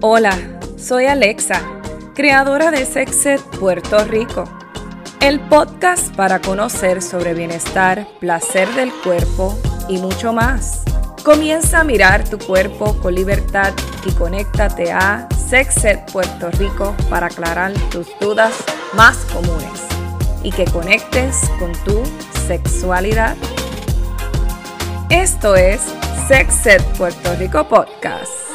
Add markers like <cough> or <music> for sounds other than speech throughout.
Hola, soy Alexa, creadora de Sexet Puerto Rico, el podcast para conocer sobre bienestar, placer del cuerpo y mucho más. Comienza a mirar tu cuerpo con libertad y conéctate a Sexet Puerto Rico para aclarar tus dudas más comunes y que conectes con tu sexualidad. Esto es Sexet Puerto Rico Podcast.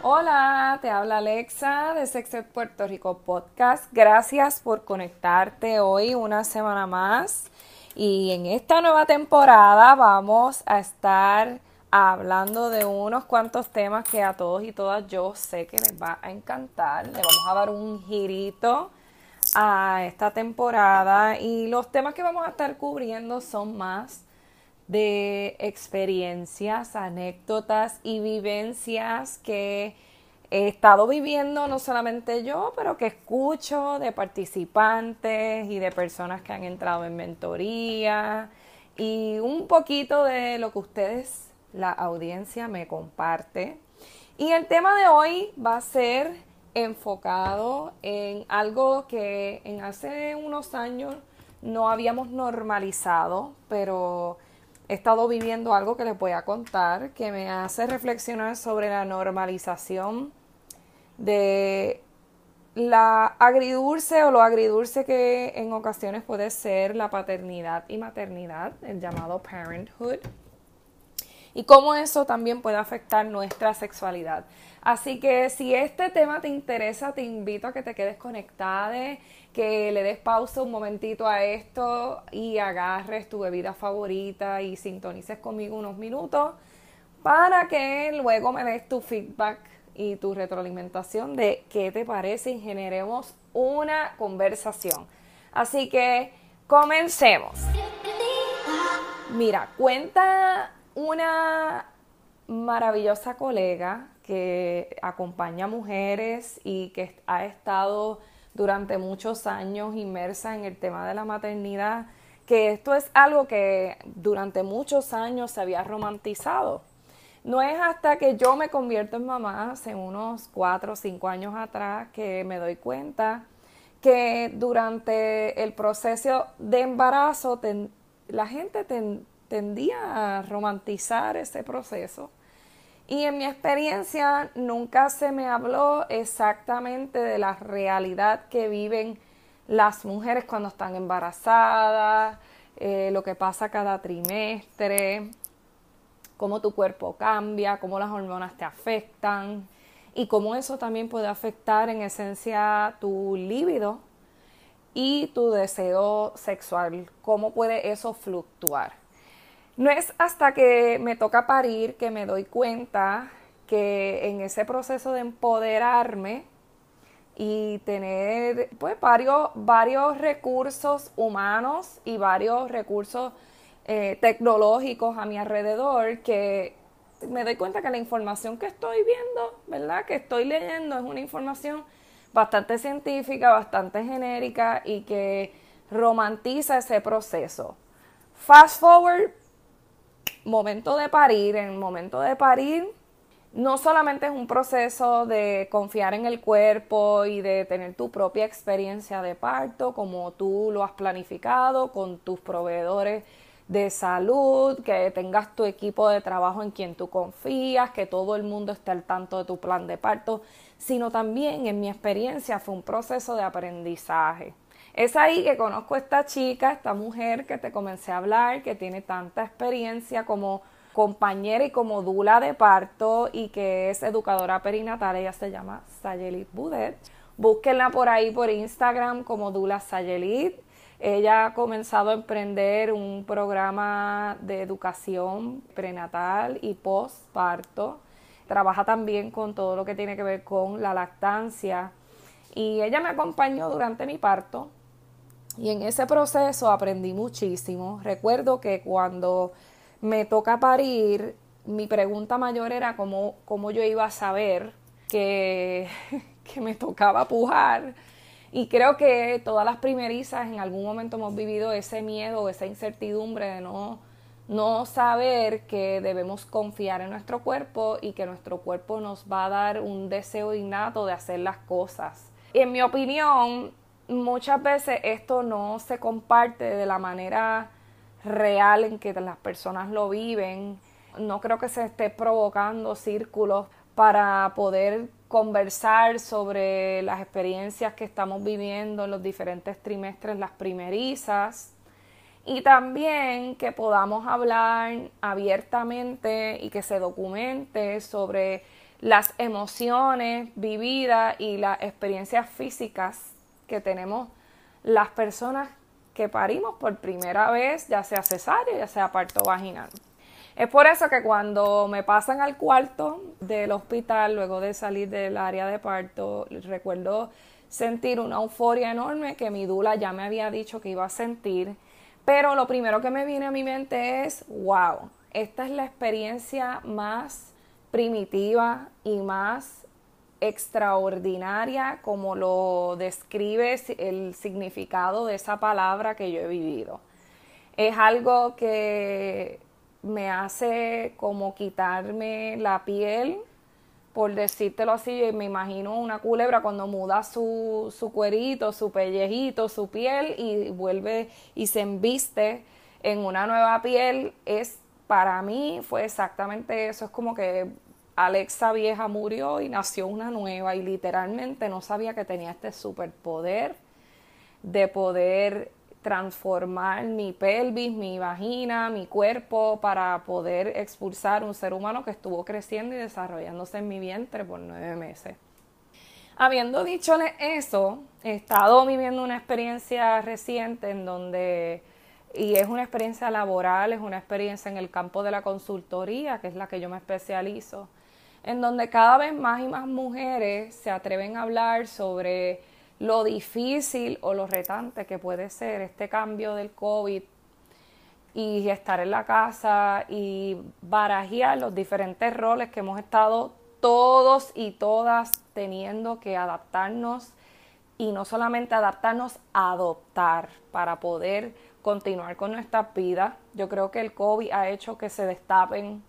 Hola, te habla Alexa de Sexet Puerto Rico Podcast. Gracias por conectarte hoy una semana más. Y en esta nueva temporada vamos a estar hablando de unos cuantos temas que a todos y todas yo sé que les va a encantar. Le vamos a dar un girito a esta temporada y los temas que vamos a estar cubriendo son más de experiencias, anécdotas y vivencias que he estado viviendo no solamente yo, pero que escucho de participantes y de personas que han entrado en mentoría y un poquito de lo que ustedes la audiencia me comparte. Y el tema de hoy va a ser enfocado en algo que en hace unos años no habíamos normalizado, pero he estado viviendo algo que les voy a contar que me hace reflexionar sobre la normalización de la agridulce o lo agridulce que en ocasiones puede ser la paternidad y maternidad, el llamado parenthood y cómo eso también puede afectar nuestra sexualidad. Así que si este tema te interesa, te invito a que te quedes conectada, que le des pausa un momentito a esto y agarres tu bebida favorita y sintonices conmigo unos minutos para que luego me des tu feedback y tu retroalimentación de qué te parece y generemos una conversación. Así que comencemos. Mira, cuenta una maravillosa colega que acompaña mujeres y que ha estado durante muchos años inmersa en el tema de la maternidad, que esto es algo que durante muchos años se había romantizado. No es hasta que yo me convierto en mamá, hace unos cuatro o cinco años atrás, que me doy cuenta que durante el proceso de embarazo la gente tendía a romantizar ese proceso. Y en mi experiencia nunca se me habló exactamente de la realidad que viven las mujeres cuando están embarazadas, eh, lo que pasa cada trimestre, cómo tu cuerpo cambia, cómo las hormonas te afectan y cómo eso también puede afectar en esencia tu líbido y tu deseo sexual, cómo puede eso fluctuar. No es hasta que me toca parir que me doy cuenta que en ese proceso de empoderarme y tener pues varios, varios recursos humanos y varios recursos eh, tecnológicos a mi alrededor que me doy cuenta que la información que estoy viendo, ¿verdad? Que estoy leyendo es una información bastante científica, bastante genérica y que romantiza ese proceso. Fast forward momento de parir, en el momento de parir, no solamente es un proceso de confiar en el cuerpo y de tener tu propia experiencia de parto, como tú lo has planificado con tus proveedores de salud, que tengas tu equipo de trabajo en quien tú confías, que todo el mundo esté al tanto de tu plan de parto, sino también en mi experiencia fue un proceso de aprendizaje. Es ahí que conozco a esta chica, esta mujer que te comencé a hablar, que tiene tanta experiencia como compañera y como dula de parto y que es educadora perinatal. Ella se llama Sayelit Budet. Búsquenla por ahí por Instagram como Dula Sayelit. Ella ha comenzado a emprender un programa de educación prenatal y postparto. Trabaja también con todo lo que tiene que ver con la lactancia. Y ella me acompañó durante mi parto y en ese proceso aprendí muchísimo. Recuerdo que cuando me toca parir, mi pregunta mayor era cómo, cómo yo iba a saber que, <laughs> que me tocaba pujar. Y creo que todas las primerizas en algún momento hemos vivido ese miedo, esa incertidumbre de no, no saber que debemos confiar en nuestro cuerpo y que nuestro cuerpo nos va a dar un deseo innato de hacer las cosas. En mi opinión, muchas veces esto no se comparte de la manera real en que las personas lo viven. No creo que se esté provocando círculos para poder conversar sobre las experiencias que estamos viviendo en los diferentes trimestres, las primerizas, y también que podamos hablar abiertamente y que se documente sobre las emociones vividas y las experiencias físicas que tenemos las personas que parimos por primera vez, ya sea cesárea, ya sea parto vaginal. Es por eso que cuando me pasan al cuarto del hospital, luego de salir del área de parto, recuerdo sentir una euforia enorme que mi dula ya me había dicho que iba a sentir pero lo primero que me viene a mi mente es, wow, esta es la experiencia más primitiva y más extraordinaria como lo describe el significado de esa palabra que yo he vivido. Es algo que me hace como quitarme la piel por decírtelo así, me imagino una culebra cuando muda su, su cuerito, su pellejito, su piel y vuelve y se embiste en una nueva piel, es para mí fue exactamente eso, es como que Alexa vieja murió y nació una nueva y literalmente no sabía que tenía este superpoder de poder transformar mi pelvis, mi vagina, mi cuerpo para poder expulsar un ser humano que estuvo creciendo y desarrollándose en mi vientre por nueve meses. Habiendo dicho eso, he estado viviendo una experiencia reciente en donde, y es una experiencia laboral, es una experiencia en el campo de la consultoría, que es la que yo me especializo, en donde cada vez más y más mujeres se atreven a hablar sobre lo difícil o lo retante que puede ser este cambio del COVID y estar en la casa y barajear los diferentes roles que hemos estado todos y todas teniendo que adaptarnos y no solamente adaptarnos, adoptar para poder continuar con nuestras vidas. Yo creo que el COVID ha hecho que se destapen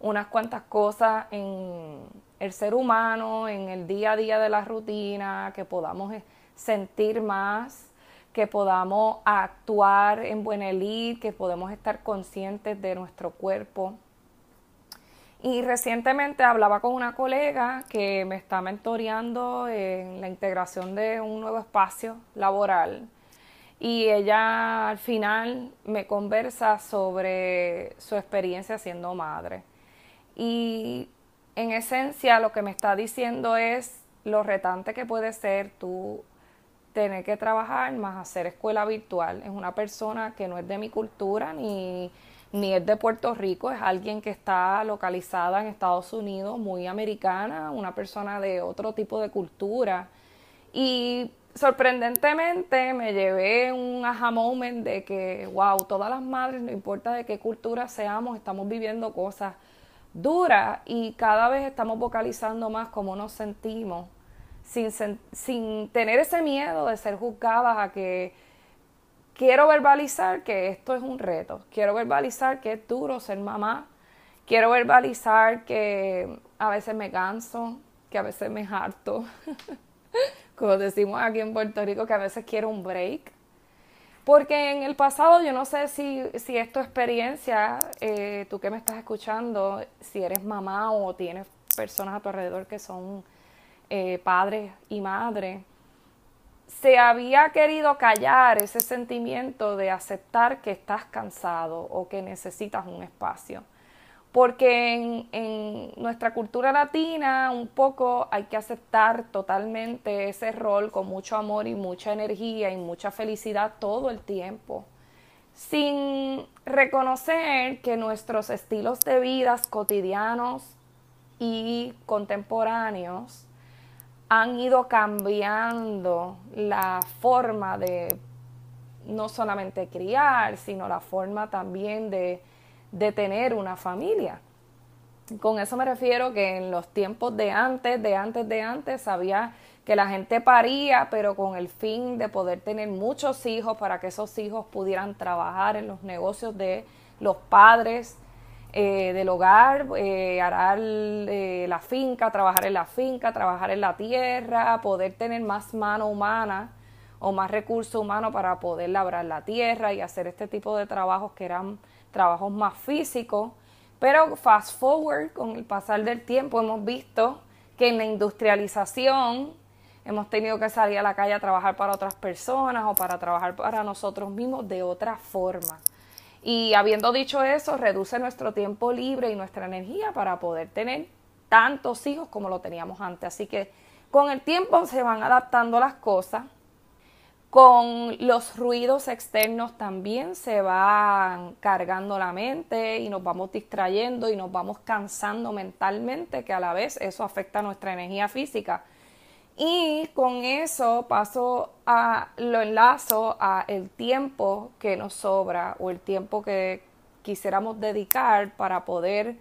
unas cuantas cosas en el ser humano, en el día a día de la rutina, que podamos sentir más, que podamos actuar en buena elite, que podemos estar conscientes de nuestro cuerpo. Y recientemente hablaba con una colega que me está mentoreando en la integración de un nuevo espacio laboral. Y ella al final me conversa sobre su experiencia siendo madre. Y en esencia lo que me está diciendo es lo retante que puede ser tú tener que trabajar más hacer escuela virtual. Es una persona que no es de mi cultura ni, ni es de Puerto Rico, es alguien que está localizada en Estados Unidos, muy americana, una persona de otro tipo de cultura. Y sorprendentemente me llevé un aha moment de que, wow, todas las madres, no importa de qué cultura seamos, estamos viviendo cosas dura y cada vez estamos vocalizando más cómo nos sentimos sin, sin tener ese miedo de ser juzgadas a que quiero verbalizar que esto es un reto, quiero verbalizar que es duro ser mamá, quiero verbalizar que a veces me canso, que a veces me harto, <laughs> como decimos aquí en Puerto Rico, que a veces quiero un break, porque en el pasado, yo no sé si, si es tu experiencia, eh, tú que me estás escuchando, si eres mamá o tienes personas a tu alrededor que son eh, padres y madres, se había querido callar ese sentimiento de aceptar que estás cansado o que necesitas un espacio porque en, nuestra cultura latina un poco hay que aceptar totalmente ese rol con mucho amor y mucha energía y mucha felicidad todo el tiempo, sin reconocer que nuestros estilos de vida cotidianos y contemporáneos han ido cambiando la forma de no solamente criar, sino la forma también de de tener una familia. Con eso me refiero que en los tiempos de antes, de antes, de antes, sabía que la gente paría, pero con el fin de poder tener muchos hijos para que esos hijos pudieran trabajar en los negocios de los padres eh, del hogar, eh, arar eh, la finca, trabajar en la finca, trabajar en la tierra, poder tener más mano humana o más recurso humano para poder labrar la tierra y hacer este tipo de trabajos que eran trabajos más físicos. Pero fast forward, con el pasar del tiempo hemos visto que en la industrialización hemos tenido que salir a la calle a trabajar para otras personas o para trabajar para nosotros mismos de otra forma. Y habiendo dicho eso, reduce nuestro tiempo libre y nuestra energía para poder tener tantos hijos como lo teníamos antes. Así que con el tiempo se van adaptando las cosas. Con los ruidos externos también se van cargando la mente y nos vamos distrayendo y nos vamos cansando mentalmente, que a la vez eso afecta nuestra energía física. Y con eso paso a, lo enlazo a el tiempo que nos sobra o el tiempo que quisiéramos dedicar para poder,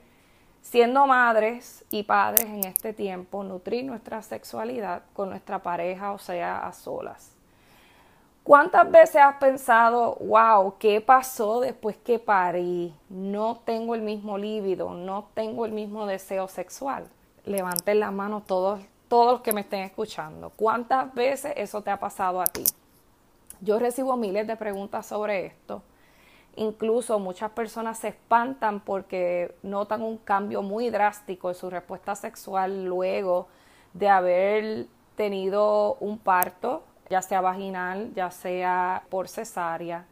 siendo madres y padres en este tiempo, nutrir nuestra sexualidad con nuestra pareja, o sea, a solas. ¿Cuántas veces has pensado, wow, qué pasó después que parí? No tengo el mismo líbido, no tengo el mismo deseo sexual. Levanten la mano todos todos los que me estén escuchando. ¿Cuántas veces eso te ha pasado a ti? Yo recibo miles de preguntas sobre esto. Incluso muchas personas se espantan porque notan un cambio muy drástico en su respuesta sexual luego de haber tenido un parto, ya sea vaginal, ya sea por cesárea.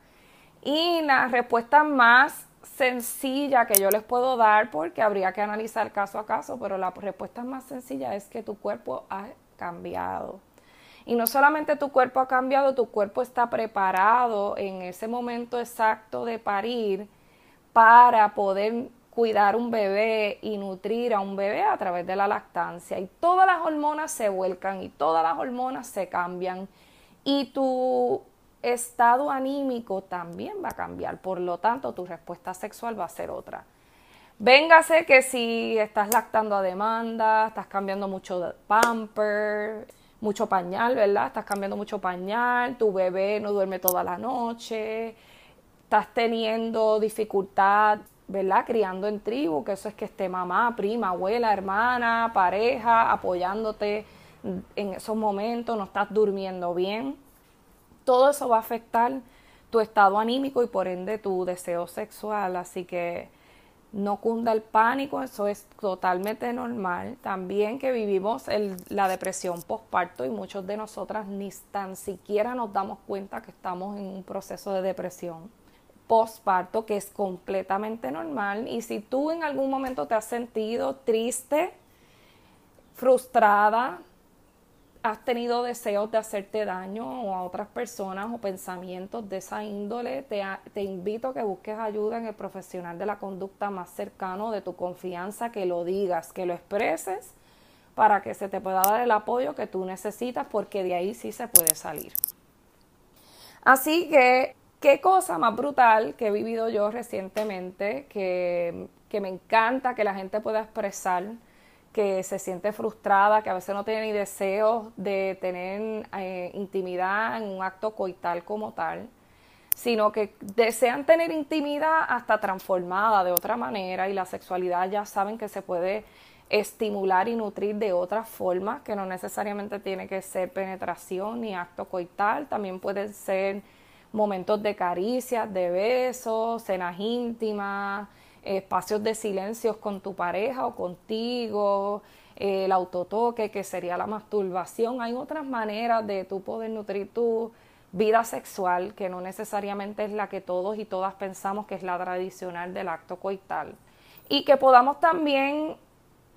Y la respuesta más sencilla que yo les puedo dar, porque habría que analizar caso a caso, pero la respuesta más sencilla es que tu cuerpo ha cambiado. Y no solamente tu cuerpo ha cambiado, tu cuerpo está preparado en ese momento exacto de parir para poder cuidar un bebé y nutrir a un bebé a través de la lactancia. Y todas las hormonas se vuelcan y todas las hormonas se cambian. Y tu estado anímico también va a cambiar, por lo tanto tu respuesta sexual va a ser otra. Véngase que si estás lactando a demanda, estás cambiando mucho pamper, mucho pañal, ¿verdad? Estás cambiando mucho pañal, tu bebé no duerme toda la noche, estás teniendo dificultad, ¿verdad? Criando en tribu, que eso es que esté mamá, prima, abuela, hermana, pareja, apoyándote en esos momentos, no estás durmiendo bien todo eso va a afectar tu estado anímico y por ende tu deseo sexual. Así que no cunda el pánico, eso es totalmente normal. También que vivimos la depresión postparto y muchos de nosotras ni tan siquiera nos damos cuenta que estamos en un proceso de depresión postparto que es completamente normal. Y si tú en algún momento te has sentido triste, frustrada, has tenido deseos de hacerte daño o a otras personas o pensamientos de esa índole, te, te, invito a que busques ayuda en el profesional de la conducta más cercano de tu confianza, que lo digas, que lo expreses para que se te pueda dar el apoyo que tú necesitas porque de ahí sí se puede salir. Así que, qué cosa más brutal que he vivido yo recientemente, que, que me encanta que la gente pueda expresar que se siente frustrada, que a veces no tiene ni deseos de tener eh, intimidad en un acto coital como tal, sino que desean tener intimidad hasta transformada de otra manera y la sexualidad ya saben que se puede estimular y nutrir de otras formas, que no necesariamente tiene que ser penetración ni acto coital, también pueden ser momentos de caricias, de besos, cenas íntimas, espacios de silencios con tu pareja o contigo, el autotoque, que sería la masturbación. Hay otras maneras de tú poder nutrir tu vida sexual, que no necesariamente es la que todos y todas pensamos que es la tradicional del acto coital. Y que podamos también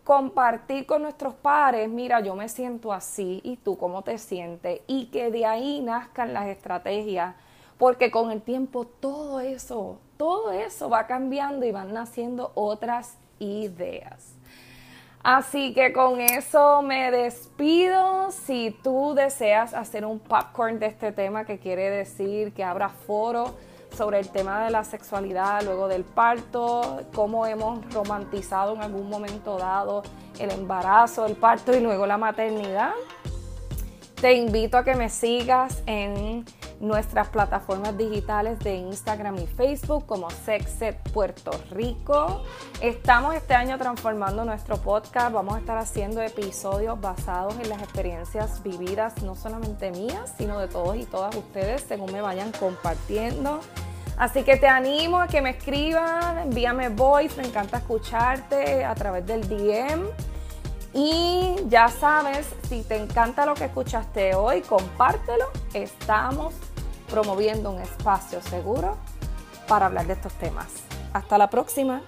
compartir con nuestros pares, mira, yo me siento así y tú cómo te sientes, y que de ahí nazcan las estrategias, porque con el tiempo todo eso todo eso va cambiando y van naciendo otras ideas. Así que con eso me despido. Si tú deseas hacer un popcorn de este tema, que quiere decir que habrá foro sobre el tema de la sexualidad luego del parto, cómo hemos romantizado en algún momento dado el embarazo, el parto y luego la maternidad, te invito a que me sigas en nuestras plataformas digitales de Instagram y Facebook como Sexet Puerto Rico. Estamos este año transformando nuestro podcast. Vamos a estar haciendo episodios basados en las experiencias vividas, no solamente mías, sino de todos y todas ustedes, según me vayan compartiendo. Así que te animo a que me escriban, envíame voice, me encanta escucharte a través del DM. Y ya sabes, si te encanta lo que escuchaste hoy, compártelo. Estamos promoviendo un espacio seguro para hablar de estos temas. Hasta la próxima.